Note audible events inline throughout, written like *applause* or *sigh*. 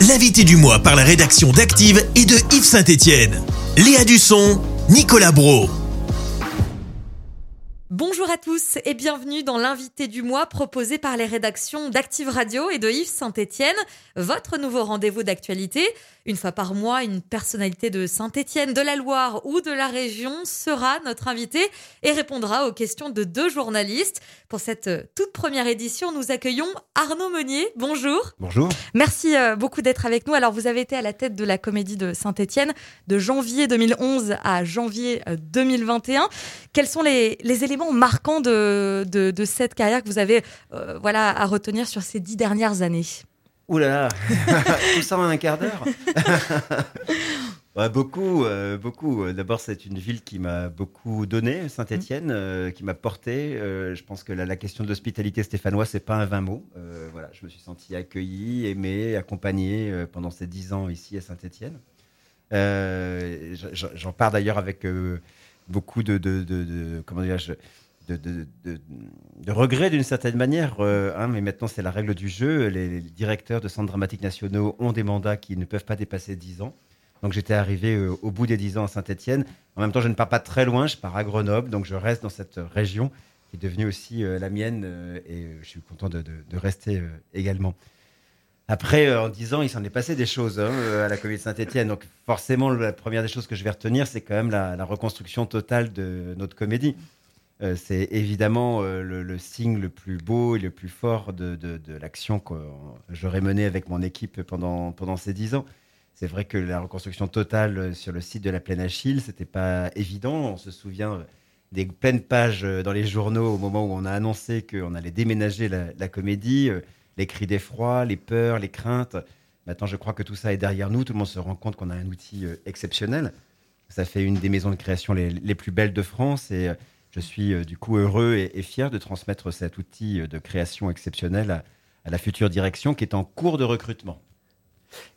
L'invité du mois par la rédaction d'Active et de Yves Saint-Étienne. Léa Dusson, Nicolas Bro. Bonjour à tous et bienvenue dans l'invité du mois proposé par les rédactions d'Active Radio et de Yves Saint-Étienne, votre nouveau rendez-vous d'actualité. Une fois par mois, une personnalité de Saint-Étienne, de la Loire ou de la région sera notre invité et répondra aux questions de deux journalistes. Pour cette toute première édition, nous accueillons Arnaud Meunier. Bonjour. Bonjour. Merci euh, beaucoup d'être avec nous. Alors, vous avez été à la tête de la comédie de Saint-Étienne de janvier 2011 à janvier 2021. Euh, Quels sont les, les éléments marquants de, de, de, cette carrière que vous avez euh, voilà, à retenir sur ces dix dernières années Ouh là là, *laughs* tout ça en un quart d'heure. *laughs* ouais, beaucoup, euh, beaucoup. D'abord, c'est une ville qui m'a beaucoup donné, Saint-Étienne, euh, qui m'a porté. Euh, je pense que la, la question de l'hospitalité stéphanoise, c'est pas un vain mot. Euh, voilà, je me suis senti accueilli, aimé, accompagné euh, pendant ces dix ans ici à Saint-Étienne. J'en pars d'ailleurs avec beaucoup de, de, de, comment de, de, de, de regret d'une certaine manière, euh, hein, mais maintenant c'est la règle du jeu. Les, les, directeurs de centres dramatiques nationaux ont des mandats qui ne peuvent pas dépasser 10 ans. Donc j'étais arrivé euh, au bout des 10 ans à Saint-Etienne. En même temps, je ne pars pas très loin, je pars à Grenoble, donc je reste dans cette région qui est devenue aussi euh, la mienne et je suis content de, rester également. Après, en 10 ans, il s'en est passé des choses hein, à la de Saint-Etienne. Donc forcément, la première des choses que je vais retenir, c'est quand même la, reconstruction totale de notre comédie. Euh, c'est évidemment euh, le, signe le plus beau et le plus fort de, l'action que j'aurais menée avec mon équipe pendant, ces dix ans. C'est vrai que la reconstruction totale sur le site de la Plaine Achille, c'était pas évident. On se souvient des pleines pages dans les journaux au moment où on a annoncé qu'on allait déménager la, comédie, les cris d'effroi, les peurs, les craintes. Maintenant, je crois que tout ça est derrière nous. Tout le monde se rend compte qu'on a un outil exceptionnel. Ça fait une des maisons de création les, les plus belles de France et je suis euh, du coup heureux et, et, fier de transmettre cet outil de création exceptionnel à, à, la future direction qui est en cours de recrutement.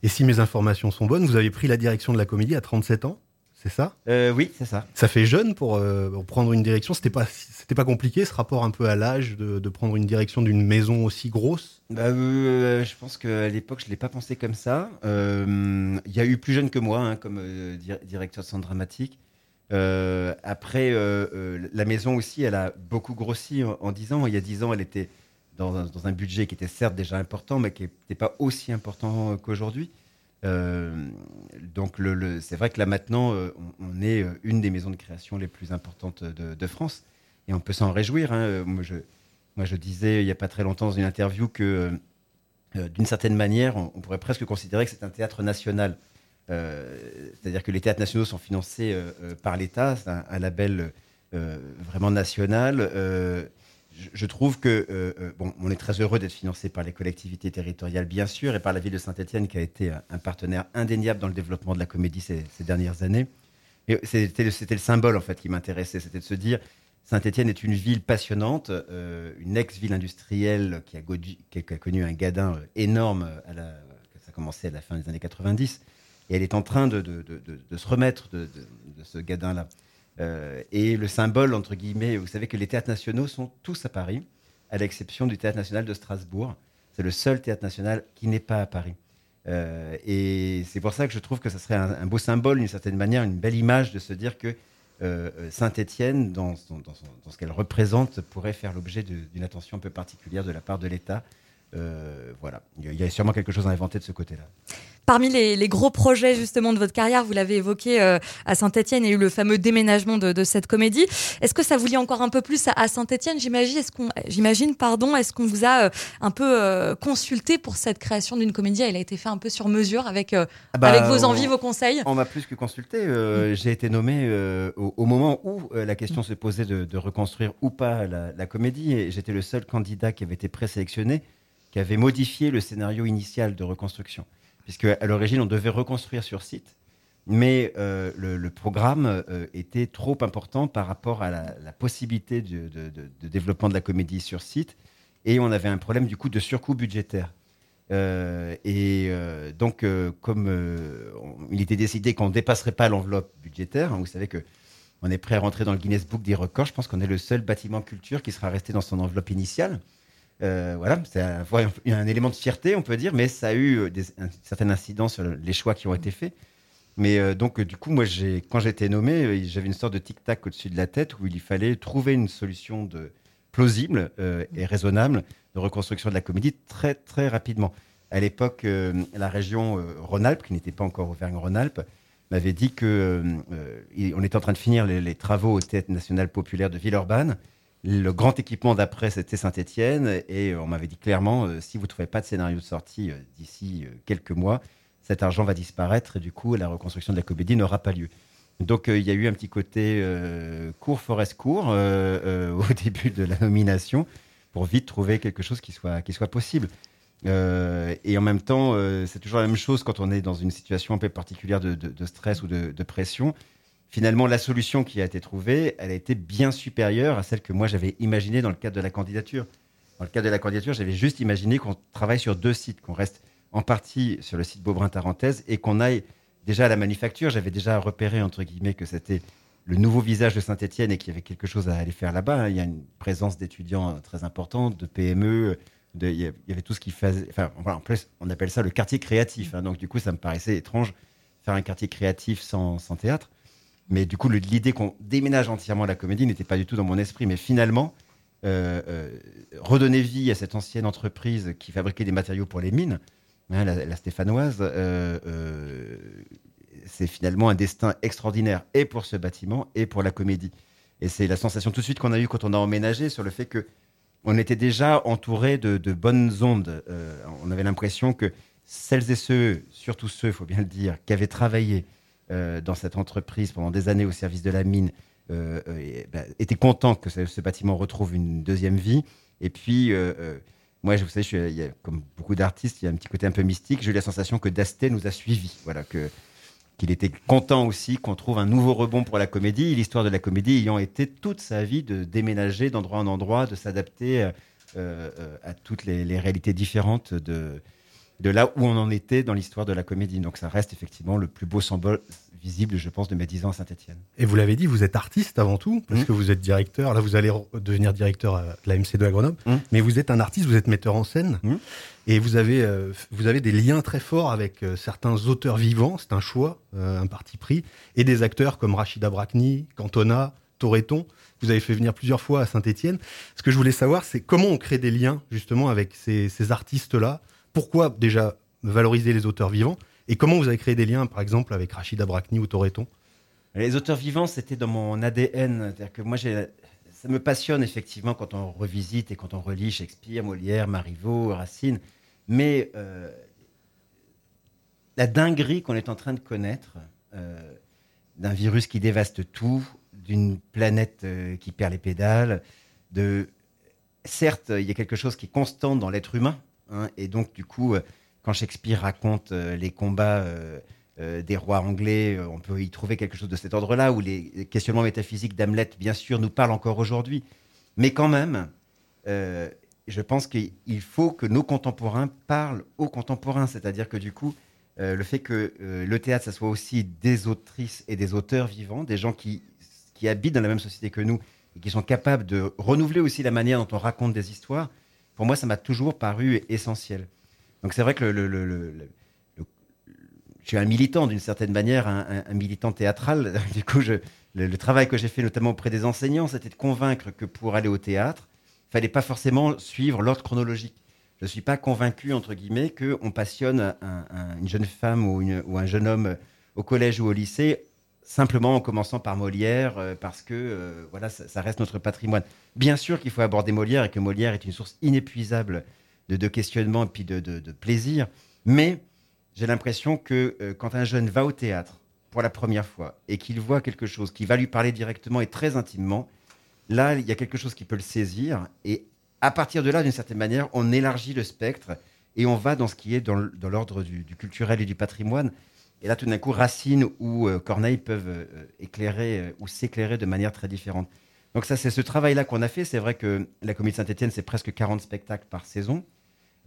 Et si mes informations sont bonnes, vous avez pris la direction de la comédie à 37 ans c'est ça? Euh, Oui, c'est ça. Ça fait jeune pour, euh, pour prendre une direction. C'était pas, c'était pas compliqué ce rapport un peu à l'âge de, de, prendre une direction d'une maison aussi grosse? Bah, euh, je pense qu'à l'époque je l'ai pas pensé comme ça. Il y a eu plus jeune que moi hein, comme directeur de centre dramatique. Euh, après, euh, euh, la maison aussi, elle a beaucoup grossi en, en 10 ans. Il y a 10 ans, elle était dans un, budget qui était certes déjà important, mais qui n'était pas aussi important qu'aujourd'hui. Euh, donc, c'est vrai que là maintenant, on, est une des maisons de création les plus importantes de, France. Et on peut s'en réjouir. Hein. Moi, je disais il n'y a pas très longtemps dans une interview que, d'une certaine manière, on, pourrait presque considérer que c'est un théâtre national. Euh, c'est-à-dire que les théâtres nationaux sont financés euh, par l'État, c'est un, label euh, vraiment national. Je, trouve que bon, on est très heureux d'être financé par les collectivités territoriales, bien sûr, et par la ville de Saint-Étienne, qui a été un partenaire indéniable dans le développement de la comédie ces, dernières années. Et c'était le symbole en fait qui m'intéressait, c'était de se dire Saint-Étienne est une ville passionnante, euh, une ex-ville industrielle qui a, connu un gadin énorme à la, ça a commencé à la fin des années 90 et elle est en train de, se remettre de, ce gadin-là. Euh, et le symbole, entre guillemets, vous savez que les théâtres nationaux sont tous à Paris, à l'exception du Théâtre national de Strasbourg. C'est le seul théâtre national qui n'est pas à Paris. Euh, et c'est pour ça que je trouve que ça serait un, beau symbole, d'une certaine manière, une belle image de se dire que euh, Saint-Étienne, dans, dans, dans, dans, ce qu'elle représente, pourrait faire l'objet d'une attention un peu particulière de la part de l'État. Euh, voilà, il y a sûrement quelque chose à inventer de ce côté-là. Parmi les, les, gros projets justement de votre carrière, vous l'avez évoqué euh, à Saint-Etienne, il y a eu le fameux déménagement de, de cette comédie. Est-ce que ça vous lie encore un peu plus à, à Saint-Etienne J'imagine, est-ce qu'on, j'imagine, pardon, est-ce qu'on vous a euh, un peu euh, consulté pour cette création d'une comédie? Elle a été faite un peu sur mesure avec ah bah, avec vos envies, vos conseils? On m'a plus que consulté. Mmh. J'ai été nommé au, au, moment où la question mmh. se posait de, de, reconstruire ou pas la, la comédie, et j'étais le seul candidat qui avait été présélectionné, qui avait modifié le scénario initial de reconstruction puisque à l'origine on devait reconstruire sur site, mais euh, le, programme euh, était trop important par rapport à la, possibilité de, développement de la comédie sur site, et on avait un problème du coup de surcoût budgétaire. Euh, et donc, comme il était décidé qu'on ne dépasserait pas l'enveloppe budgétaire, hein, vous savez que on est prêt à rentrer dans le Guinness Book des records. Je pense qu'on est le seul bâtiment culture qui sera resté dans son enveloppe initiale. Euh, voilà, c'est un, élément de fierté, on peut dire, mais ça a eu des, un certain incidence sur les choix qui ont été faits. Mais euh, donc, du coup, moi, quand j'ai été nommé, euh, j'avais une sorte de tic-tac au-dessus de la tête où il fallait trouver une solution de, plausible et raisonnable de reconstruction de la comédie très, très rapidement. À l'époque, la région Rhône-Alpes, qui n'était pas encore Auvergne-Rhône-Alpes, m'avait dit que on était en train de finir les, les, travaux au Théâtre national populaire de Villeurbanne le grand équipement d'après, c'était Saint-Etienne. Et on m'avait dit clairement, euh, si vous ne trouvez pas de scénario de sortie euh, d'ici euh, quelques mois, cet argent va disparaître et du coup, la reconstruction de la comédie n'aura pas lieu. Donc, il y a eu un petit côté court, forest court *laughs* au début de la nomination pour vite trouver quelque chose qui soit, qui soit possible. et en même temps, c'est toujours la même chose quand on est dans une situation un peu particulière de, stress ou de pression finalement, la solution qui a été trouvée, elle a été bien supérieure à celle que moi j'avais imaginée dans le cadre de la candidature. Dans le cadre de la candidature, j'avais juste imaginé qu'on travaille sur deux sites, qu'on reste en partie sur le site Beaubrun-Tarentaise et qu'on aille déjà à la manufacture. J'avais déjà repéré, entre guillemets, que c'était le nouveau visage de Saint-Etienne et qu'il y avait quelque chose à aller faire là-bas. Il y a une présence d'étudiants très importante, de PME. il y avait tout ce qui faisait. Enfin, en plus, on appelle ça le quartier créatif. Hein. donc, du coup, ça me paraissait étrange faire un quartier créatif sans théâtre. Mais du coup, l'idée qu'on déménage entièrement la comédie n'était pas du tout dans mon esprit. Mais finalement, euh, euh, redonner vie à cette ancienne entreprise qui fabriquait des matériaux pour les mines, hein, la, stéphanoise, euh, c'est finalement un destin extraordinaire et pour ce bâtiment et pour la comédie. Et c'est la sensation tout de suite qu'on a eue quand on a emménagé sur le fait que on était déjà entouré de, de bonnes ondes. on avait l'impression que celles et ceux, surtout ceux, il faut bien le dire, qui avaient travaillé euh, dans cette entreprise pendant des années au service de la mine euh, euh bah, était content que ce, bâtiment retrouve une deuxième vie. Et puis, moi, vous savez, je suis, y a, comme beaucoup d'artistes, il y a un petit côté un peu mystique. J'ai eu la sensation que Dasté nous a suivis. Voilà, que qu'il était content aussi qu'on trouve un nouveau rebond pour la comédie. L'histoire de la comédie ayant été toute sa vie de déménager d'endroit en endroit, de s'adapter à toutes les, les, réalités différentes de, de là où on en était dans l'histoire de la comédie. Donc ça reste effectivement le plus beau symbole visible, je pense, de mes 10 ans à Saint-Etienne. Et vous l'avez dit, vous êtes artiste avant tout, parce mmh. que vous êtes directeur. Là, vous allez devenir directeur de la MC2 à Grenoble. Mmh. Mais vous êtes un artiste, vous êtes metteur en scène. Mmh. Et vous avez, euh, vous avez des liens très forts avec euh, certains auteurs vivants. C'est un choix, euh, un parti pris. Et des acteurs comme Rachida Brakni, Cantona, Toreton. Vous avez fait venir plusieurs fois à Saint-Etienne. Ce que je voulais savoir, c'est comment on crée des liens justement avec ces, ces artistes-là pourquoi déjà valoriser les auteurs vivants et comment vous avez créé des liens, par exemple, avec Rachida Brakni ou Toreton? Les auteurs vivants, c'était dans mon ADN. C'est-à-dire que moi, ça me passionne effectivement quand on revisite et quand on relit Shakespeare, Molière, Marivaux, Racine. Mais euh, la dinguerie qu'on est en train de connaître, euh, d'un virus qui dévaste tout, d'une planète euh, qui perd les pédales, de certes, il y a quelque chose qui est constant dans l'être humain, Hein, et donc, du coup, euh, quand Shakespeare raconte euh, les combats euh, des rois anglais, on peut y trouver quelque chose de cet ordre-là, où les questionnements métaphysiques d'Hamlet, bien sûr, nous parlent encore aujourd'hui. Mais quand même, je pense qu'il faut que nos contemporains parlent aux contemporains. C'est-à-dire que du coup, le fait que le théâtre, ça soit aussi des autrices et des auteurs vivants, des gens qui, qui habitent dans la même société que nous et qui sont capables de renouveler aussi la manière dont on raconte des histoires, pour moi, ça m'a toujours paru essentiel. Donc c'est vrai que le, je suis un militant d'une certaine manière, un, militant théâtral. *laughs* Du coup, le, travail que j'ai fait notamment auprès des enseignants, c'était de convaincre que pour aller au théâtre, il fallait pas forcément suivre l'ordre chronologique. Je ne suis pas convaincu, entre guillemets, qu'on passionne une jeune femme ou, ou, un jeune homme au collège ou au lycée simplement en commençant par Molière, euh, parce que euh, voilà, ça, reste notre patrimoine. Bien sûr qu'il faut aborder Molière et que Molière est une source inépuisable de, de questionnement et puis de, plaisir, mais j'ai l'impression que euh, quand un jeune va au théâtre pour la première fois et qu'il voit quelque chose qui va lui parler directement et très intimement, là, il y a quelque chose qui peut le saisir, et à partir de là, d'une certaine manière, on élargit le spectre et on va dans ce qui est dans l'ordre du culturel et du patrimoine. Et là, tout d'un coup, Racine ou euh, Corneille peuvent euh, éclairer euh, ou s'éclairer de manière très différente. Donc ça, c'est ce travail-là qu'on a fait. C'est vrai que la Comédie Saint-Etienne, c'est presque 40 spectacles par saison.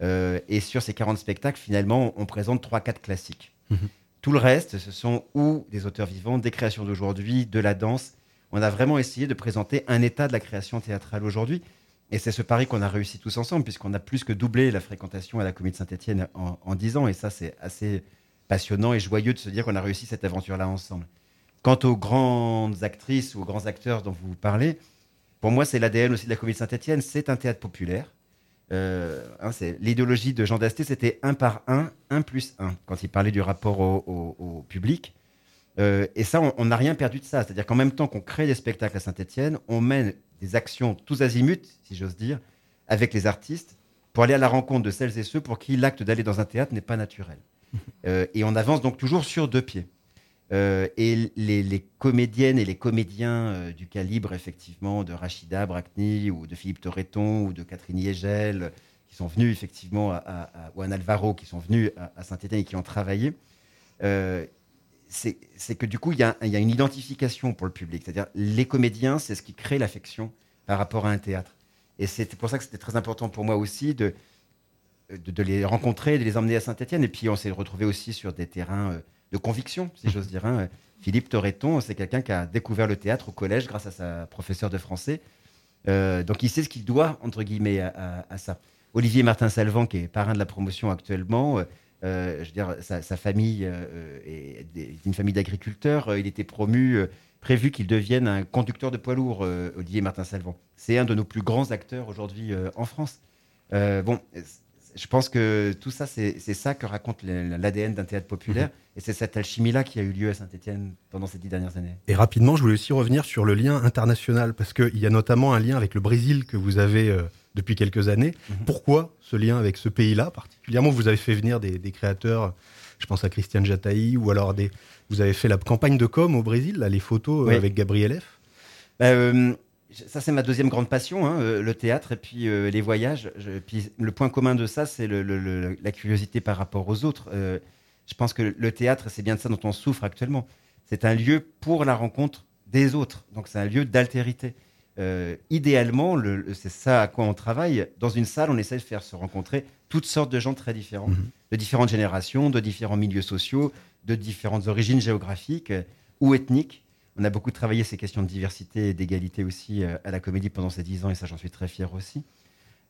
et sur ces 40 spectacles, finalement, on présente 3-4 classiques. Mhm. Tout le reste, ce sont ou des auteurs vivants, des créations d'aujourd'hui, de la danse. On a vraiment essayé de présenter un état de la création théâtrale aujourd'hui. Et c'est ce pari qu'on a réussi tous ensemble, puisqu'on a plus que doublé la fréquentation à la Comédie de Saint-Etienne en, en 10 ans. Et ça, c'est assez passionnant et joyeux de se dire qu'on a réussi cette aventure-là ensemble. Quant aux grandes actrices ou aux grands acteurs dont vous parlez, pour moi, c'est l'ADN aussi de la Comédie Saint-Etienne. C'est un théâtre populaire. Euh, hein, l'idéologie de Jean Dasté, c'était un par un, un plus un, quand il parlait du rapport au, public. Euh, et ça, on n'a rien perdu de ça. C'est-à-dire qu'en même temps qu'on crée des spectacles à Saint-Etienne, on mène des actions tous azimuts, si j'ose dire, avec les artistes, pour aller à la rencontre de celles et ceux pour qui l'acte d'aller dans un théâtre n'est pas naturel. *laughs* Euh, et on avance donc toujours sur deux pieds. Euh, et les, comédiennes et les comédiens euh, du calibre, effectivement, de Rachida Brakni ou de Philippe Torreton ou de Catherine Yegel, qui sont venus, effectivement, à, ou un Alvaro, qui sont venus à, Saint-Étienne et qui ont travaillé, c'est que du coup, il y, a, une identification pour le public. C'est-à-dire, les comédiens, c'est ce qui crée l'affection par rapport à un théâtre. Et c'est pour ça que c'était très important pour moi aussi de, de, les rencontrer, de les emmener à Saint-Étienne. Et puis, on s'est retrouvé aussi sur des terrains de conviction, si j'ose dire. Hein. Philippe Torreton, c'est quelqu'un qui a découvert le théâtre au collège grâce à sa professeure de français. Euh, donc il sait ce qu'il doit, entre guillemets, à, ça. Olivier Martin-Salvant, qui est parrain de la promotion actuellement, euh, euh, je veux dire, sa, famille est une famille d'agriculteurs. il était promu, prévu qu'il devienne un conducteur de poids lourd, Olivier Martin-Salvant. C'est un de nos plus grands acteurs aujourd'hui en France. bon, je pense que tout ça, c'est ça que raconte l'ADN d'un théâtre populaire. Mhm. Et c'est cette alchimie-là qui a eu lieu à Saint-Etienne pendant ces dix dernières années. Et rapidement, je voulais aussi revenir sur le lien international, parce qu'il y a notamment un lien avec le Brésil que vous avez euh, depuis quelques années. Mhm. Pourquoi ce lien avec ce pays-là particulièrement? Vous avez fait venir des, créateurs, je pense à Christiane Jataï, ou alors des, vous avez fait la campagne de com au Brésil, là, les photos euh, avec Gabriel F. Bah, euh, ça, c'est ma deuxième grande passion, hein, euh, le théâtre et puis euh, les voyages. puis le point commun de ça, c'est la curiosité par rapport aux autres. Euh, je pense que le théâtre, c'est bien de ça dont on souffre actuellement. C'est un lieu pour la rencontre des autres. Donc, c'est un lieu d'altérité. idéalement, c'est ça à quoi on travaille. Dans une salle, on essaie de faire se rencontrer toutes sortes de gens très différents, mhm. de différentes générations, de différents milieux sociaux, de différentes origines géographiques ou ethniques. On a beaucoup travaillé ces questions de diversité et d'égalité aussi euh, à la comédie pendant ces dix ans, et ça, j'en suis très fier aussi.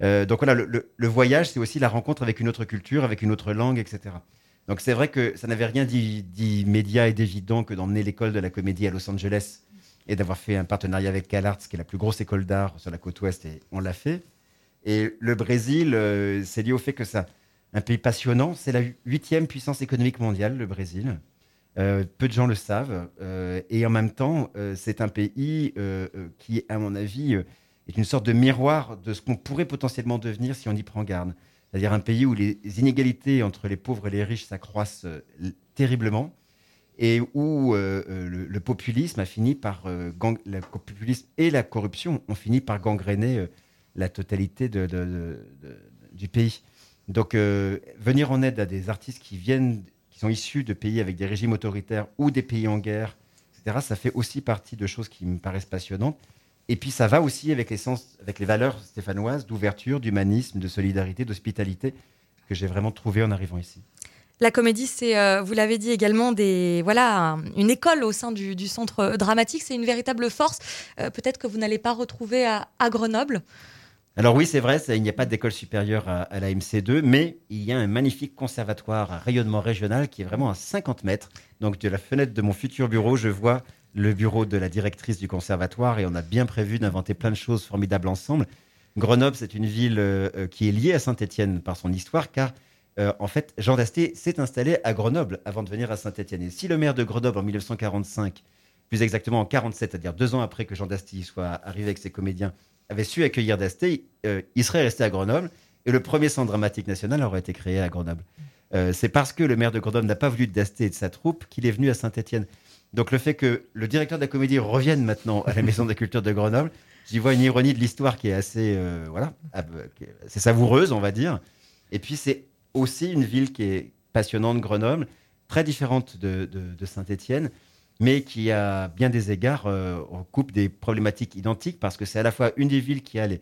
Euh, donc voilà, le, voyage, c'est aussi la rencontre avec une autre culture, avec une autre langue, etc. Donc c'est vrai que ça n'avait rien d'immédiat et d'évident que d'emmener l'école de la comédie à Los Angeles et d'avoir fait un partenariat avec CalArts, qui est la plus grosse école d'art sur la côte ouest, et on l'a fait. Et le Brésil, euh, c'est lié au fait que c'est un pays passionnant. C'est la huitième puissance économique mondiale, le Brésil. Euh, peu de gens le savent. Euh, et en même temps, euh, c'est un pays qui, à mon avis, est une sorte de miroir de ce qu'on pourrait potentiellement devenir si on y prend garde. C'est-à-dire un pays où les inégalités entre les pauvres et les riches s'accroissent terriblement et où le, populisme a fini par le populisme et la corruption ont fini par gangréner la totalité du pays. Donc venir en aide à des artistes qui viennent sont issus de pays avec des régimes autoritaires ou des pays en guerre, etc., ça fait aussi partie de choses qui me paraissent passionnantes. Et puis ça va aussi avec, avec les valeurs stéphanoises d'ouverture, d'humanisme, de solidarité, d'hospitalité que j'ai vraiment trouvé en arrivant ici. La comédie, c'est, euh, vous l'avez dit également, des, voilà, une école au sein du, centre dramatique. C'est une véritable force. Euh, peut-être que vous n'allez pas retrouver à Grenoble. Alors oui, c'est vrai, il n'y a pas d'école supérieure à, la MC2, mais il y a un magnifique conservatoire à rayonnement régional qui est vraiment à 50 mètres. Donc de la fenêtre de mon futur bureau, je vois le bureau de la directrice du conservatoire et on a bien prévu d'inventer plein de choses formidables ensemble. Grenoble, c'est une ville euh, euh, qui est liée à Saint-Étienne par son histoire, car euh, en fait, Jean Dasté s'est installé à Grenoble avant de venir à Saint-Étienne. Et si le maire de Grenoble en 1945, plus exactement en 47, c'est-à-dire deux ans après que Jean Dasty soit arrivé avec ses comédiens, avait su accueillir Dasté, euh, il serait resté à Grenoble et le premier centre dramatique national aurait été créé à Grenoble. Euh, c'est parce que le maire de Grenoble n'a pas voulu Dasté et de sa troupe qu'il est venu à Saint-Étienne. Donc le fait que le directeur de la comédie revienne maintenant à la Maison de la Culture de Grenoble, j'y vois une ironie de l'histoire qui est assez, euh, voilà, c'est savoureuse, on va dire. Et puis c'est aussi une ville qui est passionnante, Grenoble, très différente de, de Saint-Étienne mais qui, à bien des égards, euh, recoupe des problématiques identiques parce que c'est à la fois une des villes qui a les,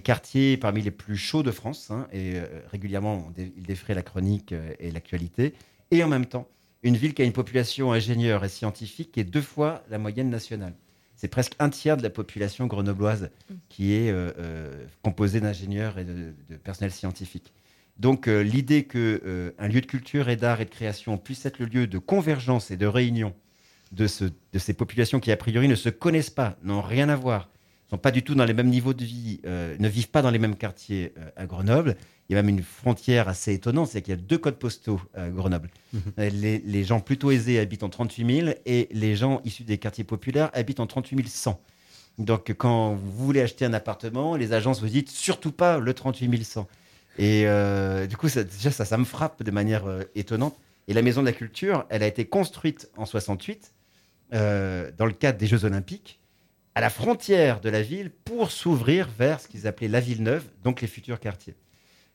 quartiers parmi les plus chauds de France, hein, et euh, régulièrement il défrait la chronique euh, et l'actualité, et en même temps une ville qui a une population ingénieure et scientifique qui est deux fois la moyenne nationale. c'est presque un tiers de la population grenobloise qui est composée d'ingénieurs et de, de, personnel scientifique. Donc l'idée qu'un un lieu de culture et d'art et de création puisse être le lieu de convergence et de réunion de, ce, de ces populations qui a priori ne se connaissent pas, n'ont rien à voir, sont pas du tout dans les mêmes niveaux de vie, ne vivent pas dans les mêmes quartiers à Grenoble, il y a même une frontière assez étonnante, c'est qu'il y a deux codes postaux à Grenoble. Mhm. Euh, les, gens plutôt aisés habitent en 38 000 et les gens issus des quartiers populaires habitent en 38 100. Donc quand vous voulez acheter un appartement, les agences vous disent surtout pas le 38 100. Et euh, du coup, ça, déjà, ça, ça me frappe de manière euh, étonnante. Et la Maison de la Culture, elle a été construite en 68 dans le cadre des Jeux Olympiques à la frontière de la ville pour s'ouvrir vers ce qu'ils appelaient la ville neuve, donc les futurs quartiers.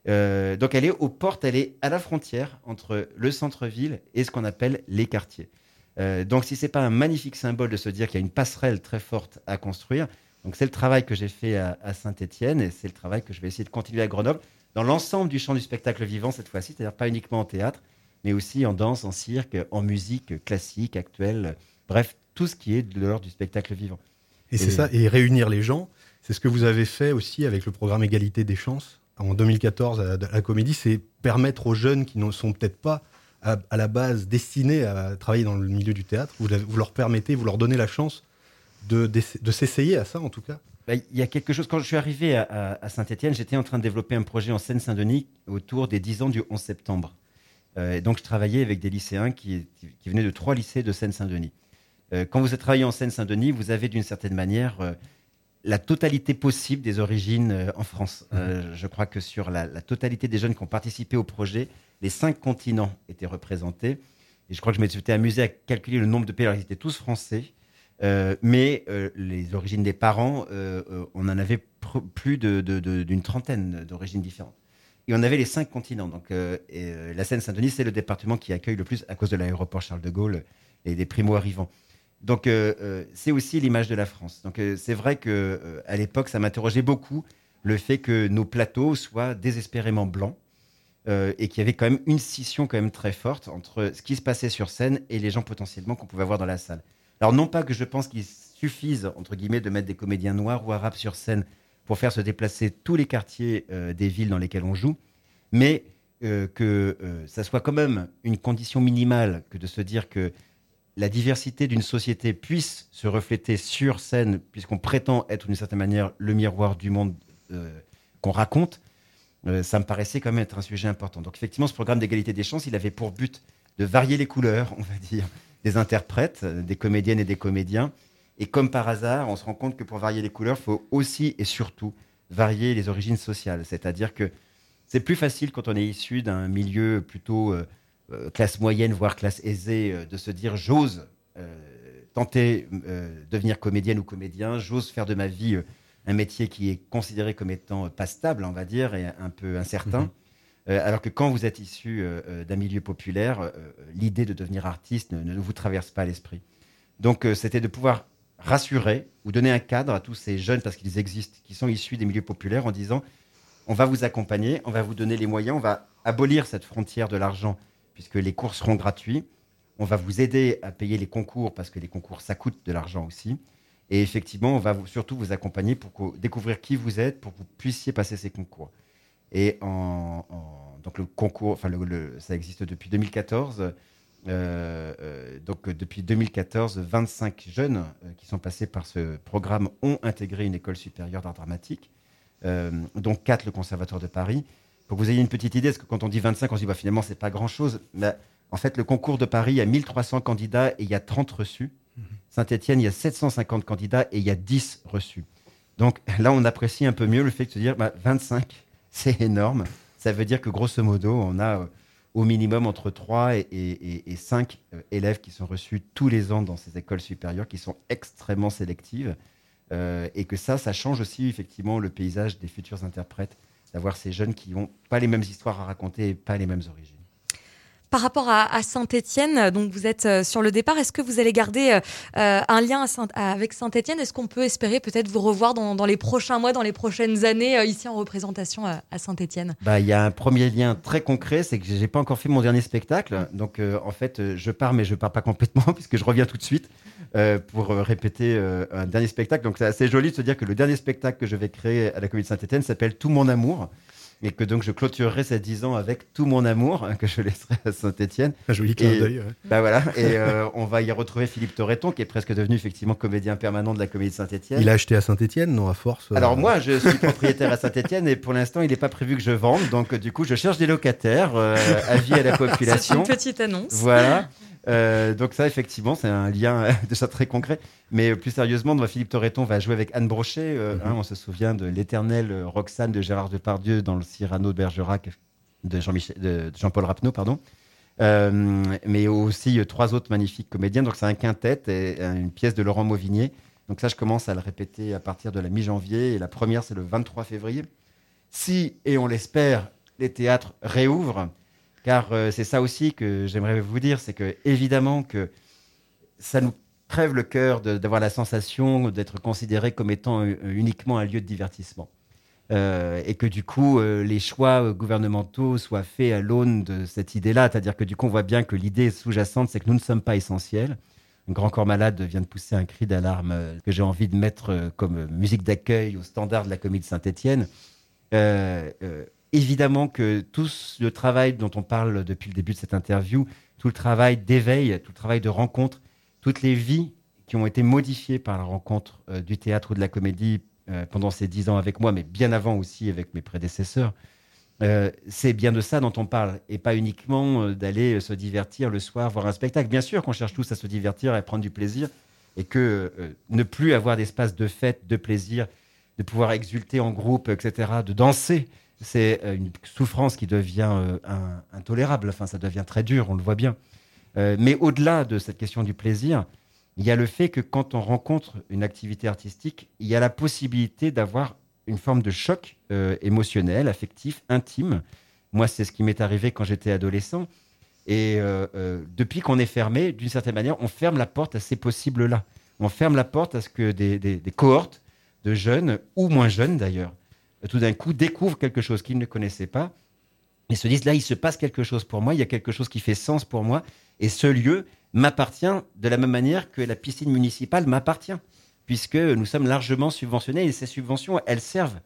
Euh, donc elle est aux portes, elle est à la frontière entre le centre-ville et ce qu'on appelle les quartiers. Euh, donc si c'est pas un magnifique symbole de se dire qu'il y a une passerelle très forte à construire, donc c'est le travail que j'ai fait à, Saint-Étienne et c'est le travail que je vais essayer de continuer à Grenoble dans l'ensemble du champ du spectacle vivant cette fois-ci, c'est-à-dire pas uniquement en théâtre, mais aussi en danse, en cirque, en musique classique, actuelle, bref, tout ce qui est de l'ordre du spectacle vivant. Et, et c'est ça, et réunir les gens, c'est ce que vous avez fait aussi avec le programme Égalité des chances en 2014 à la comédie, c'est permettre aux jeunes qui ne sont peut-être pas à, la base destinés à travailler dans le milieu du théâtre, vous, vous leur permettez, vous leur donnez la chance de, de, s'essayer à ça en tout cas bah, il y a quelque chose, quand je suis arrivé à, Saint-Etienne, j'étais en train de développer un projet en Seine-Saint-Denis autour des 10 ans du 11 septembre. Euh, et donc je travaillais avec des lycéens qui, qui venaient de trois lycées de Seine-Saint-Denis. Euh, quand vous êtes travaillé en Seine-Saint-Denis, vous avez d'une certaine manière euh, la totalité possible des origines euh, en France. Euh, mhm. je crois que sur la, totalité des jeunes qui ont participé au projet, les cinq continents étaient représentés. Et je crois que je m'étais amusé à calculer le nombre de pays. Alors, ils étaient tous français, euh, mais les origines des parents, on en avait plus d'une trentaine d'origines différentes. Et on avait les cinq continents. Donc, la Seine-Saint-Denis, c'est le département qui accueille le plus, à cause de l'aéroport Charles de Gaulle et des primo-arrivants. Donc euh, euh, c'est aussi l'image de la France. Donc euh, c'est vrai que à l'époque ça m'interrogeait beaucoup le fait que nos plateaux soient désespérément blancs et qu'il y avait quand même une scission quand même très forte entre ce qui se passait sur scène et les gens potentiellement qu'on pouvait avoir dans la salle. Alors non pas que je pense qu'il suffise entre guillemets de mettre des comédiens noirs ou arabes sur scène pour faire se déplacer tous les quartiers des villes dans lesquelles on joue, mais que ça soit quand même une condition minimale que de se dire que la diversité d'une société puisse se refléter sur scène, puisqu'on prétend être d'une certaine manière le miroir du monde euh, qu'on raconte, euh, ça me paraissait quand même être un sujet important. Donc effectivement, ce programme d'égalité des chances, il avait pour but de varier les couleurs, *laughs* on va dire, des interprètes, euh, des comédiennes et des comédiens. Et comme par hasard, on se rend compte que pour varier les couleurs, il faut aussi et surtout varier les origines sociales. C'est-à-dire que c'est plus facile quand on est issu d'un milieu plutôt classe moyenne, voire classe aisée, euh, de se dire j'ose euh, tenter de devenir comédienne ou comédien, j'ose faire de ma vie un métier qui est considéré comme étant pas stable, on va dire, et un peu incertain. Mhm. alors que quand vous êtes issu d'un milieu populaire, l'idée de devenir artiste ne, vous traverse pas l'esprit. Donc c'était de pouvoir rassurer ou donner un cadre à tous ces jeunes, parce qu'ils existent, qui sont issus des milieux populaires, en disant on va vous accompagner, on va vous donner les moyens, on va abolir cette frontière de l'argent puisque les cours seront gratuits. On va vous aider à payer les concours parce que les concours, ça coûte de l'argent aussi. Et effectivement, on va surtout vous accompagner pour découvrir qui vous êtes, pour que vous puissiez passer ces concours. Et donc le concours, enfin ça existe depuis 2014. Euh, euh, donc depuis 2014, 25 jeunes euh, qui sont passés par ce programme ont intégré une école supérieure d'art dramatique, dont 4 le Conservatoire de Paris. Pour que vous ayez une petite idée, parce que quand on dit 25, on se dit bah, finalement, c'est pas grand-chose. Mais en fait, le concours de Paris, il y a 1300 candidats et il y a 30 reçus. Mhm. Saint-Etienne, il y a 750 candidats et il y a 10 reçus. Donc *laughs* là, on apprécie un peu mieux le fait de se dire bah, 25, *laughs* c'est énorme. Ça veut dire que grosso modo, on a euh, au minimum entre 3 et, 5 euh, élèves qui sont reçus tous les ans dans ces écoles supérieures, qui sont extrêmement sélectives. Euh, et que ça, ça change aussi effectivement le paysage des futurs interprètes d'avoir ces jeunes qui n'ont pas les mêmes histoires à raconter et pas les mêmes origines. Par rapport à, Saint-Étienne, donc vous êtes euh, sur le départ, est-ce que vous allez garder euh, un lien avec Saint-Étienne? Est-ce qu'on peut espérer peut-être vous revoir dans, les prochains mois, dans les prochaines années, euh, ici en représentation à Saint-Étienne? Bah, Il y a un premier lien très concret, c'est que j'ai pas encore fait mon dernier spectacle. Donc en fait, je pars, mais je pars pas complètement, *laughs* puisque je reviens tout de suite pour répéter un dernier spectacle. Donc c'est assez joli de se dire que le dernier spectacle que je vais créer à la Comédie Saint-Étienne s'appelle Tout mon amour et que donc je clôturerai ces 10 ans avec tout mon amour hein, que je laisserai à Saint-Etienne. Un joli clin d'œil. Bah voilà, et euh, on va y retrouver Philippe Torreton qui est presque devenu effectivement comédien permanent de la Comédie de Saint-Etienne. Il a acheté à Saint-Etienne, non à force euh, Alors moi, je suis propriétaire à Saint-Etienne et pour l'instant, il n'est pas prévu que je vende, donc du coup, je cherche des locataires, euh, avis à la *laughs* population. C'est une petite annonce. Voilà. Euh, donc ça, effectivement, c'est un lien euh, *laughs* déjà très concret. Mais plus sérieusement, Philippe Torreton va jouer avec Anne Brochet. Euh, mhm. hein, on se souvient de l'éternelle Roxane de Gérard Depardieu dans le Cyrano de Bergerac de Jean-Paul Rapneau, pardon. mais aussi trois autres magnifiques comédiens. Donc c'est un quintet et une pièce de Laurent Mauvigné. Donc ça, je commence à le répéter à partir de la mi-janvier. Et la première, c'est le 23 février. Si, et on l'espère, les théâtres réouvrent, car euh, c'est ça aussi que j'aimerais vous dire, c'est que évidemment que ça nous crève le cœur d'avoir la sensation d'être considéré comme étant euh, uniquement un lieu de divertissement. Euh, et que du coup, les choix gouvernementaux soient faits à l'aune de cette idée-là. C'est-à-dire que du coup, on voit bien que l'idée sous-jacente, c'est que nous ne sommes pas essentiels. Un grand corps malade vient de pousser un cri d'alarme que j'ai envie de mettre comme musique d'accueil au standard de la comédie Saint-Étienne évidemment que tout le travail dont on parle depuis le début de cette interview, tout le travail d'éveil, tout le travail de rencontre, toutes les vies qui ont été modifiées par la rencontre euh, du théâtre ou de la comédie euh, pendant ces dix ans avec moi, mais bien avant aussi avec mes prédécesseurs, euh, c'est bien de ça dont on parle, et pas uniquement d'aller se divertir le soir, voir un spectacle. Bien sûr qu'on cherche tous à se divertir, à prendre du plaisir, et que ne plus avoir d'espace de fête, de plaisir, de pouvoir exulter en groupe, etc., de danser, c'est euh, une souffrance qui devient euh, intolérable. Enfin, ça devient très dur, on le voit bien. Euh, mais au-delà de cette question du plaisir, il y a le fait que quand on rencontre une activité artistique, il y a la possibilité d'avoir une forme de choc émotionnel, affectif, intime. Moi, c'est ce qui m'est arrivé quand j'étais adolescent. Et depuis qu'on est fermé, d'une certaine manière, on ferme la porte à ces possibles-là. On ferme la porte à ce que des cohortes de jeunes, ou moins jeunes d'ailleurs, tout d'un coup découvrent quelque chose qu'ils ne connaissaient pas et se disent là, il se passe quelque chose pour moi, il y a quelque chose qui fait sens pour moi, et ce lieu m'appartient de la même manière que la piscine municipale m'appartient, puisque nous sommes largement subventionnés et ces subventions, elles servent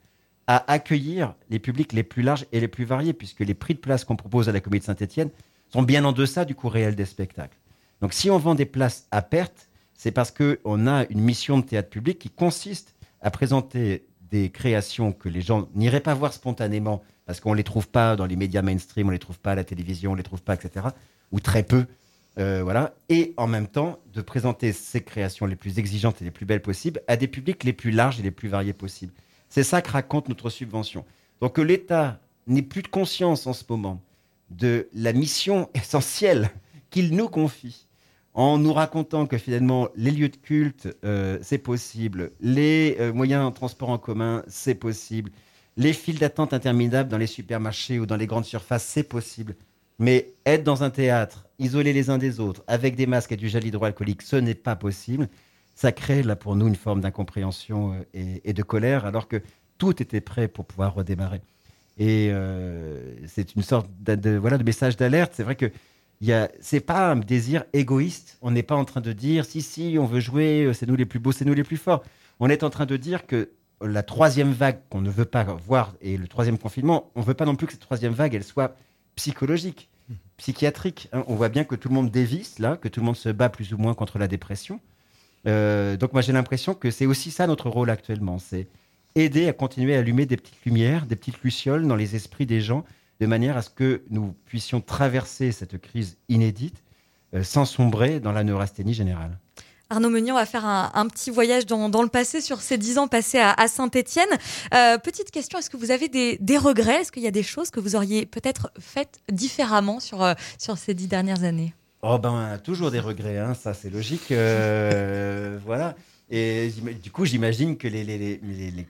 à accueillir les publics les plus larges et les plus variés, puisque les prix de place qu'on propose à la Comédie de Saint-Etienne sont bien en deçà du coût réel des spectacles. Donc si on vend des places à perte, c'est parce qu'on a une mission de théâtre public qui consiste à présenter des créations que les gens n'iraient pas voir spontanément parce qu'on ne les trouve pas dans les médias mainstream, on ne les trouve pas à la télévision, on ne les trouve pas, etc. Ou très peu. Euh, voilà. Et en même temps, de présenter ces créations les plus exigeantes et les plus belles possibles à des publics les plus larges et les plus variés possibles. C'est ça que raconte notre subvention. Donc que l'État n'ait plus de conscience en ce moment de la mission *laughs* essentielle qu'il nous confie en nous racontant que finalement les lieux de culte, euh, c'est possible, les euh, moyens de transport en commun, c'est possible, les files d'attente interminables dans les supermarchés ou dans les grandes surfaces, c'est possible. Mais être dans un théâtre, isolé les uns des autres, avec des masques et du gel hydroalcoolique, ce n'est pas possible. Ça crée là pour nous une forme d'incompréhension euh, et, de colère, alors que tout était prêt pour pouvoir redémarrer. Et c'est une sorte de, voilà, de message d'alerte. C'est vrai que c'est pas un désir égoïste. On n'est pas en train de dire si si on veut jouer, euh, c'est nous les plus beaux, c'est nous les plus forts. On est en train de dire que la troisième vague qu'on ne veut pas voir et le troisième confinement, on ne veut pas non plus que cette troisième vague elle soit psychologique, psychiatrique. Hein. On voit bien que tout le monde dévisse là, que tout le monde se bat plus ou moins contre la dépression. Euh, donc moi j'ai l'impression que c'est aussi ça notre rôle actuellement, c'est aider à continuer à allumer des petites lumières, des petites lucioles dans les esprits des gens de manière à ce que nous puissions traverser cette crise inédite euh, sans sombrer dans la neurasthénie générale. Arnaud Meunier, on va faire un, petit voyage dans, le passé sur ces dix ans passés à, Saint-Étienne. Euh, petite question, est-ce que vous avez des, regrets? Est-ce qu'il y a des choses que vous auriez peut-être faites différemment sur, euh, sur ces dix dernières années? Oh ben, toujours des regrets, hein, ça c'est logique. *laughs* voilà. Et du coup, j'imagine que les, les, les, les,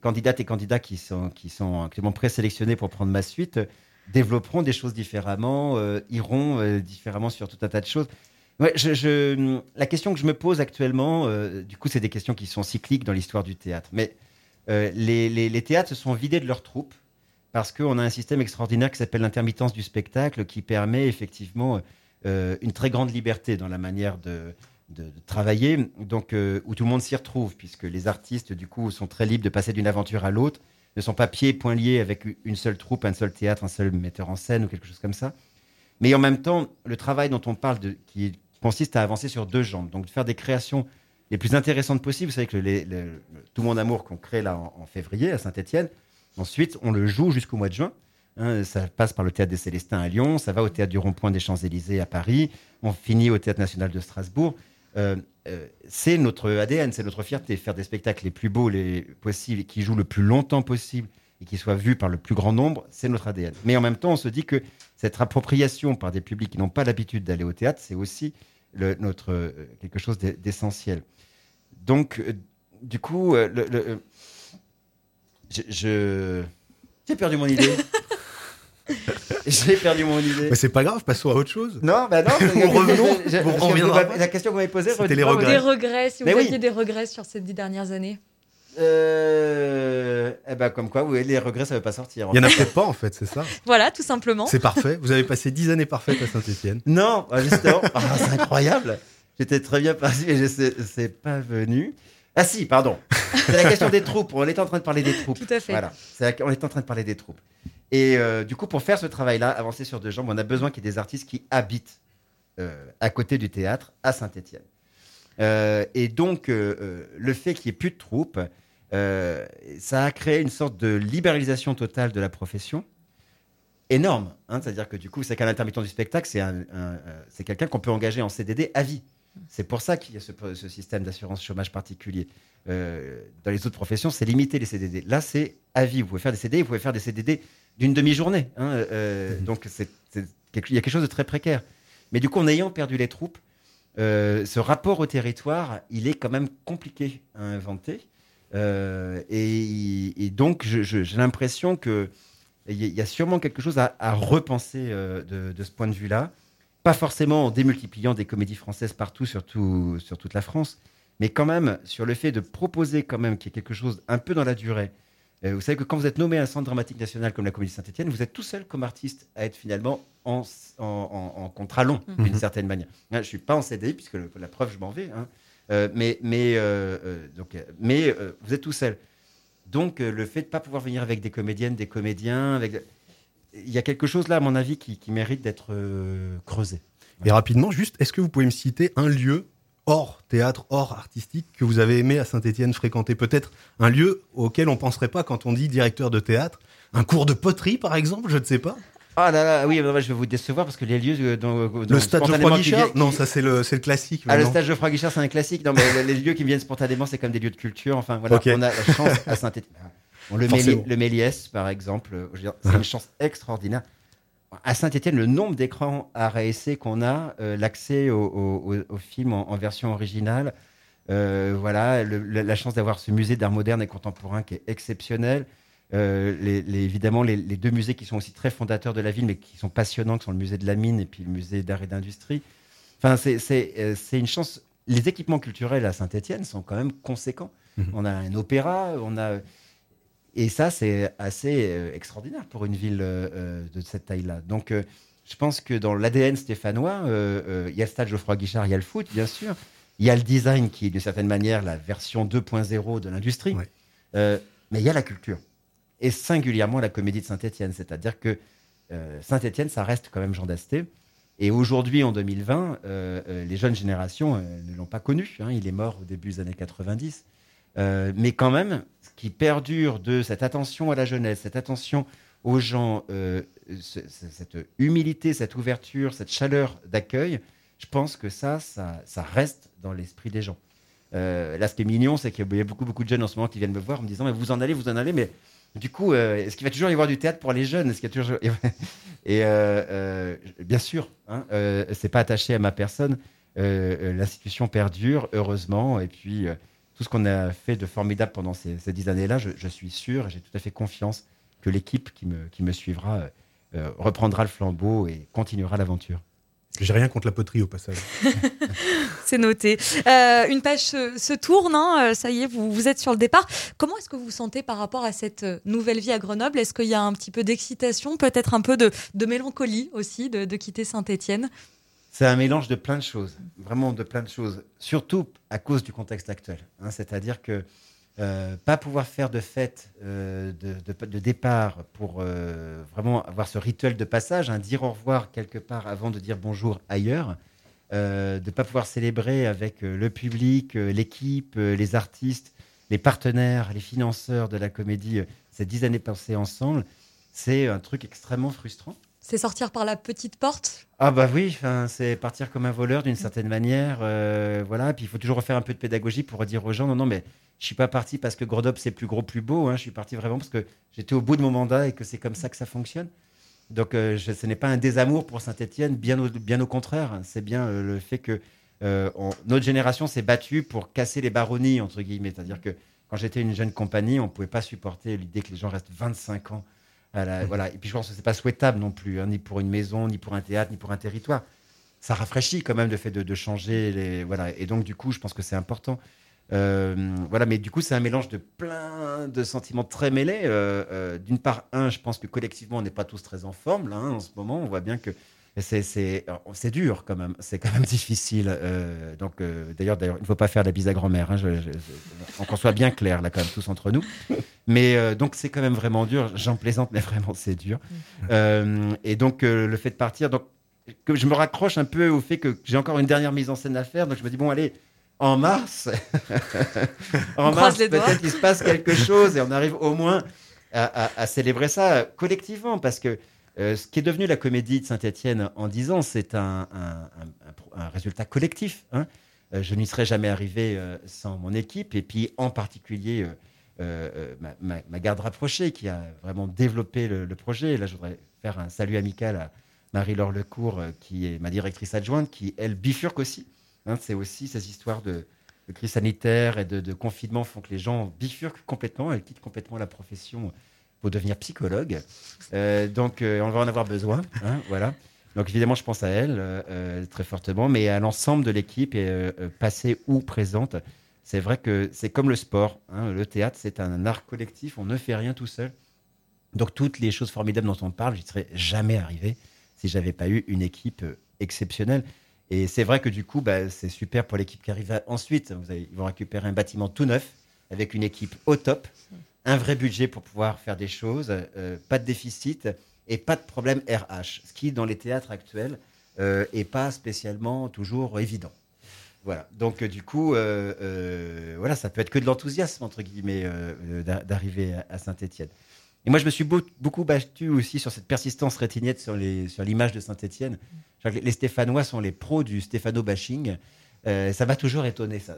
candidates et candidats qui sont, actuellement présélectionnés pour prendre ma suite développeront des choses différemment, iront différemment sur tout un tas de choses. La question que je me pose actuellement, du coup, c'est des questions qui sont cycliques dans l'histoire du théâtre. Mais les, les, les, théâtres se sont vidés de leurs troupes parce qu'on a un système extraordinaire qui s'appelle l'intermittence du spectacle, qui permet effectivement euh, une très grande liberté dans la manière de, travailler, donc euh, où tout le monde s'y retrouve, puisque les artistes du coup sont très libres de passer d'une aventure à l'autre, ne sont pas pieds et poings liés avec une seule troupe, un seul théâtre, un seul metteur en scène ou quelque chose comme ça. Mais en même temps, le travail dont on parle, de, qui consiste à avancer sur deux jambes, donc de faire des créations les plus intéressantes possibles. Vous savez que le, Tout mon amour qu'on crée là en, en février à Saint-Étienne, Ensuite, on le joue jusqu'au mois de juin. Hein, ça passe par le théâtre des Célestins à Lyon, ça va au théâtre du Rond-Point des Champs-Élysées à Paris, on finit au théâtre national de Strasbourg. Euh, euh, c'est notre ADN, c'est notre fierté, faire des spectacles les plus beaux les possibles, qui jouent le plus longtemps possible et qui soient vus par le plus grand nombre, c'est notre ADN. Mais en même temps, on se dit que cette appropriation par des publics qui n'ont pas l'habitude d'aller au théâtre, c'est aussi notre, euh, quelque chose d'essentiel. Donc, du coup, je. J'ai perdu mon idée. *laughs* *laughs* J'ai perdu mon idée. Mais c'est pas grave, passons à autre chose. Non, bah non. *laughs* revenons. La question que vous m'avez posée, c'était les regrets. Des regrets, si vous aviez des regrets sur ces dix dernières années. Euh, eh ben, comme quoi, oui, les regrets, ça ne veut pas sortir. Il n'y en a peut-être pas, en fait, c'est ça. *laughs* Voilà, tout simplement. C'est parfait. Vous avez passé dix années parfaites à Saint-Etienne. Non, bah, justement. Ah, c'est incroyable. J'étais très bien parti, mais je sais pas venu. Ah si, pardon. C'est la question des troupes. On est en train de parler des troupes. Tout à fait. Voilà. on est en train de parler des troupes. Et euh, du coup, pour faire ce travail-là, avancer sur deux jambes, on a besoin qu'il y ait des artistes qui habitent euh, à côté du théâtre, à Saint-Étienne. Euh, et donc, le fait qu'il n'y ait plus de troupes, ça a créé une sorte de libéralisation totale de la profession énorme. Hein. C'est-à-dire que du coup, c'est qu'un intermittent du spectacle, c'est quelqu'un qu'on peut engager en CDD à vie. C'est pour ça qu'il y a ce, système d'assurance chômage particulier. Euh, dans les autres professions, c'est limiter les CDD. Là, c'est à vie. Vous pouvez faire des CDD, vous pouvez faire des CDD d'une demi-journée. Hein, euh, mhm. Donc, il y a quelque chose de très précaire. Mais du coup, en ayant perdu les troupes, euh, ce rapport au territoire, il est quand même compliqué à inventer. Et, donc, j'ai l'impression qu'il y, a sûrement quelque chose à, repenser de, ce point de vue-là pas forcément en démultipliant des comédies françaises partout, surtout sur toute la France, mais quand même sur le fait de proposer quand même qu'il y ait quelque chose un peu dans la durée. Euh, vous savez que quand vous êtes nommé à un centre dramatique national comme la Comédie Saint-Etienne, vous êtes tout seul comme artiste à être finalement en, en, contrat long, mhm. d'une certaine manière. je ne suis pas en CDI, puisque la preuve, je m'en vais. Hein. Euh, mais mais, euh, donc, mais vous êtes tout seul. Donc, le fait de ne pas pouvoir venir avec des comédiennes, des comédiens, avec il y a quelque chose là, à mon avis, qui, mérite d'être euh, creusé. Et rapidement, juste, est-ce que vous pouvez me citer un lieu hors théâtre, hors artistique, que vous avez aimé à Saint-Etienne fréquenter? Peut-être un lieu auquel on ne penserait pas quand on dit directeur de théâtre? Un cours de poterie, par exemple? Je ne sais pas. Ah là là, oui, je vais vous décevoir parce que les lieux euh, dans, le stade Geoffroy Guichard? Non, ça c'est le, le classique. Ah, le stade Geoffroy Guichard, c'est un classique. Non, mais les lieux qui me viennent spontanément, c'est comme des lieux de culture. Enfin, voilà, on a la chance à *laughs* Le, Méliès, par exemple, c'est une chance extraordinaire. À Saint-Etienne, le nombre d'écrans à réessayer qu'on a, euh, l'accès au, film en, version originale, euh, voilà, la chance d'avoir ce musée d'art moderne et contemporain qui est exceptionnel. Euh, les, évidemment, les, deux musées qui sont aussi très fondateurs de la ville, mais qui sont passionnants, qui sont le musée de la mine et puis le musée d'art et d'industrie. Enfin, c'est une chance. Les équipements culturels à Saint-Etienne sont quand même conséquents. Mmh. On a un opéra, on a et ça, c'est assez euh, extraordinaire pour une ville euh, euh, de cette taille-là. Donc, je pense que dans l'ADN stéphanois, il y a le stade Geoffroy Guichard, il y a le foot, bien sûr. Il y a le design qui est d'une certaine manière la version 2.0 de l'industrie. mais il y a la culture. Et singulièrement la comédie de Saint-Etienne. C'est-à-dire que Saint-Etienne, ça reste quand même Jean Dasté. Et aujourd'hui, en 2020, les jeunes générations ne l'ont pas connu. Hein. Il est mort au début des années 90. Euh, mais quand même, ce qui perdure de cette attention à la jeunesse, cette attention aux gens, euh, cette humilité, cette ouverture, cette chaleur d'accueil, je pense que ça, ça, reste dans l'esprit des gens. Euh, là, ce qui est mignon, c'est qu'il y a beaucoup, beaucoup de jeunes en ce moment qui viennent me voir en me disant mais Vous en allez, vous en allez, mais du coup, est-ce qu'il va toujours y avoir du théâtre pour les jeunes? Est-ce qu'il toujours... *laughs* Et bien sûr, hein, c'est pas attaché à ma personne. L'institution perdure, heureusement, et puis tout ce qu'on a fait de formidable pendant ces, dix années-là, je, suis sûr, j'ai tout à fait confiance que l'équipe qui me, qui me suivra euh, reprendra le flambeau et continuera l'aventure. J'ai rien contre la poterie au passage. *laughs* C'est noté. Euh, une page se, tourne, hein, euh, ça y est, vous, vous êtes sur le départ. Comment est-ce que vous vous sentez par rapport à cette euh, nouvelle vie à Grenoble? Est-ce qu'il y a un petit peu d'excitation, peut-être un peu de, mélancolie aussi de, quitter Saint-Étienne? C'est un mélange de plein de choses, vraiment de plein de choses, surtout à cause du contexte actuel. Hein. C'est-à-dire que euh, pas pouvoir faire de fête euh, de, départ pour euh, vraiment avoir ce rituel de passage, hein, dire au revoir quelque part avant de dire bonjour ailleurs, de ne pas pouvoir célébrer avec le public, l'équipe, les artistes, les partenaires, les financeurs de la comédie ces dix années passées ensemble, c'est un truc extrêmement frustrant. C'est sortir par la petite porte Ah bah oui, c'est partir comme un voleur d'une certaine manière. Euh, voilà, puis il faut toujours refaire un peu de pédagogie pour dire aux gens, non, non, mais je suis pas parti parce que Grenoble c'est plus gros, plus beau. Hein, je suis parti vraiment parce que j'étais au bout de mon mandat et que c'est comme ça que ça fonctionne. Donc euh, ce n'est pas un désamour pour Saint-Etienne, bien au, contraire. C'est bien euh, le fait que notre génération s'est battue pour casser les baronnies, entre guillemets. C'est-à-dire que quand j'étais une jeune compagnie, on ne pouvait pas supporter l'idée que les gens restent 25 ans voilà. Et puis je pense que c'est pas souhaitable non plus, hein, ni pour une maison, ni pour un théâtre, ni pour un territoire. Ça rafraîchit quand même le fait de, changer les voilà. Et donc du coup, je pense que c'est important. Euh, voilà, mais du coup, c'est un mélange de plein de sentiments très mêlés. Euh, euh, d'une part, un, je pense que collectivement, on n'est pas tous très en forme là hein, en ce moment. On voit bien que c'est dur quand même, c'est quand même *laughs* difficile. Euh, donc euh, d'ailleurs, il ne faut pas faire la bise à grand-mère. Hein, qu'on soit bien clair là quand même tous entre nous. Mais euh, donc c'est quand même vraiment dur. J'en plaisante, mais vraiment c'est dur. et donc le fait de partir, donc que je me raccroche un peu au fait que j'ai encore une dernière mise en scène à faire. Donc je me dis bon allez. En mars, *laughs* en mars, peut-être qu'il se passe quelque chose et on arrive au moins à, à célébrer ça collectivement parce que euh, ce qui est devenu la comédie de Saint-Étienne en 10 ans, c'est un, résultat collectif. Hein. Euh, je n'y serais jamais arrivé euh, sans mon équipe, et puis en particulier ma, garde rapprochée qui a vraiment développé le, projet. là, je voudrais faire un salut amical à Marie-Laure Lecourt, qui est ma directrice adjointe, qui, elle, bifurque aussi. Hein. c'est aussi ces histoires de, crise sanitaire et de, de, confinement font que les gens bifurquent complètement, elles quittent complètement la profession pour devenir psychologue. Euh, donc, euh, on va en avoir besoin. Hein, voilà. Donc, évidemment, je pense à elle euh, très fortement, mais à l'ensemble de l'équipe, passée ou présente. C'est vrai que c'est comme le sport. Hein, le théâtre, c'est un art collectif. On ne fait rien tout seul. Donc, toutes les choses formidables dont on parle, je n'y serais jamais arrivé si j'avais pas eu une équipe exceptionnelle. Et c'est vrai que du coup, bah, c'est super pour l'équipe qui arrive ensuite. Vous ils vont récupérer un bâtiment tout neuf avec une équipe au top un vrai budget pour pouvoir faire des choses, euh, pas de déficit et pas de problème RH, ce qui dans les théâtres actuels euh, pas spécialement toujours évident. Voilà. Donc euh, du coup, euh, voilà, ça peut être que de l'enthousiasme entre guillemets d'arriver à, Saint-Étienne. Et moi, je me suis beaucoup battu aussi sur cette persistance rétinienne sur l'image de Saint-Étienne. Les Stéphanois sont les pros du Stéphano bashing. Euh, ça m'a toujours étonné, ça.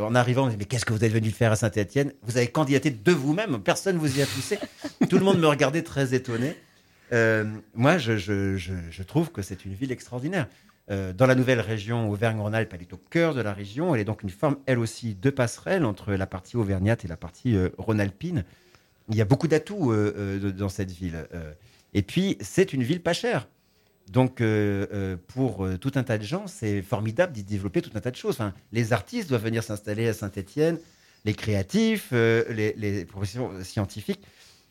En arrivant, on me dit, mais qu'est-ce que vous êtes venu faire à Saint-Etienne Vous avez candidaté de vous-même, personne ne vous y a poussé. *laughs* Tout le monde me regardait très étonné. Euh, moi, je, trouve que c'est une ville extraordinaire. Euh, dans la nouvelle région Auvergne-Rhône-Alpes, elle est au cœur de la région. Elle est donc une forme, elle aussi, de passerelle entre la partie auvergnate et la partie rhône-alpine. Il y a beaucoup d'atouts dans cette ville. et puis, c'est une ville pas chère. Donc, euh, euh, pour euh, tout un tas de gens, c'est formidable d'y développer tout un tas de choses. les artistes doivent venir s'installer à Saint-Étienne, les créatifs, les, professions scientifiques,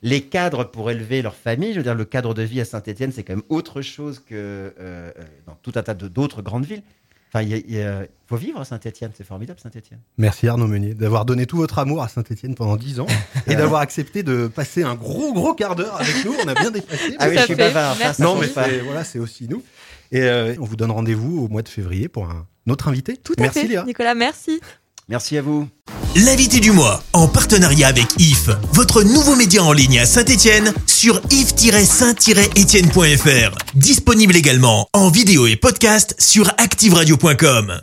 les cadres pour élever leur famille. Je veux dire, le cadre de vie à Saint-Étienne, c'est quand même autre chose que dans tout un tas d'autres grandes villes. Enfin, il faut vivre à Saint-Etienne, c'est formidable Saint-Etienne. Merci Arnaud Meunier d'avoir donné tout votre amour à Saint-Etienne pendant dix ans *laughs* et d'avoir accepté de passer un gros gros quart d'heure avec nous. On a bien dépassé. Ah oui, je suis bavard. non, mais voilà, c'est aussi nous. Et euh, on vous donne rendez-vous au mois de février pour un autre invité. Tout à merci, fait, Léa. Nicolas. Merci. Merci à vous. L'invité du mois, en partenariat avec IF, votre nouveau média en ligne à Saint-Etienne, sur if-saint-etienne.fr. Disponible également en vidéo et podcast sur activeradio.com.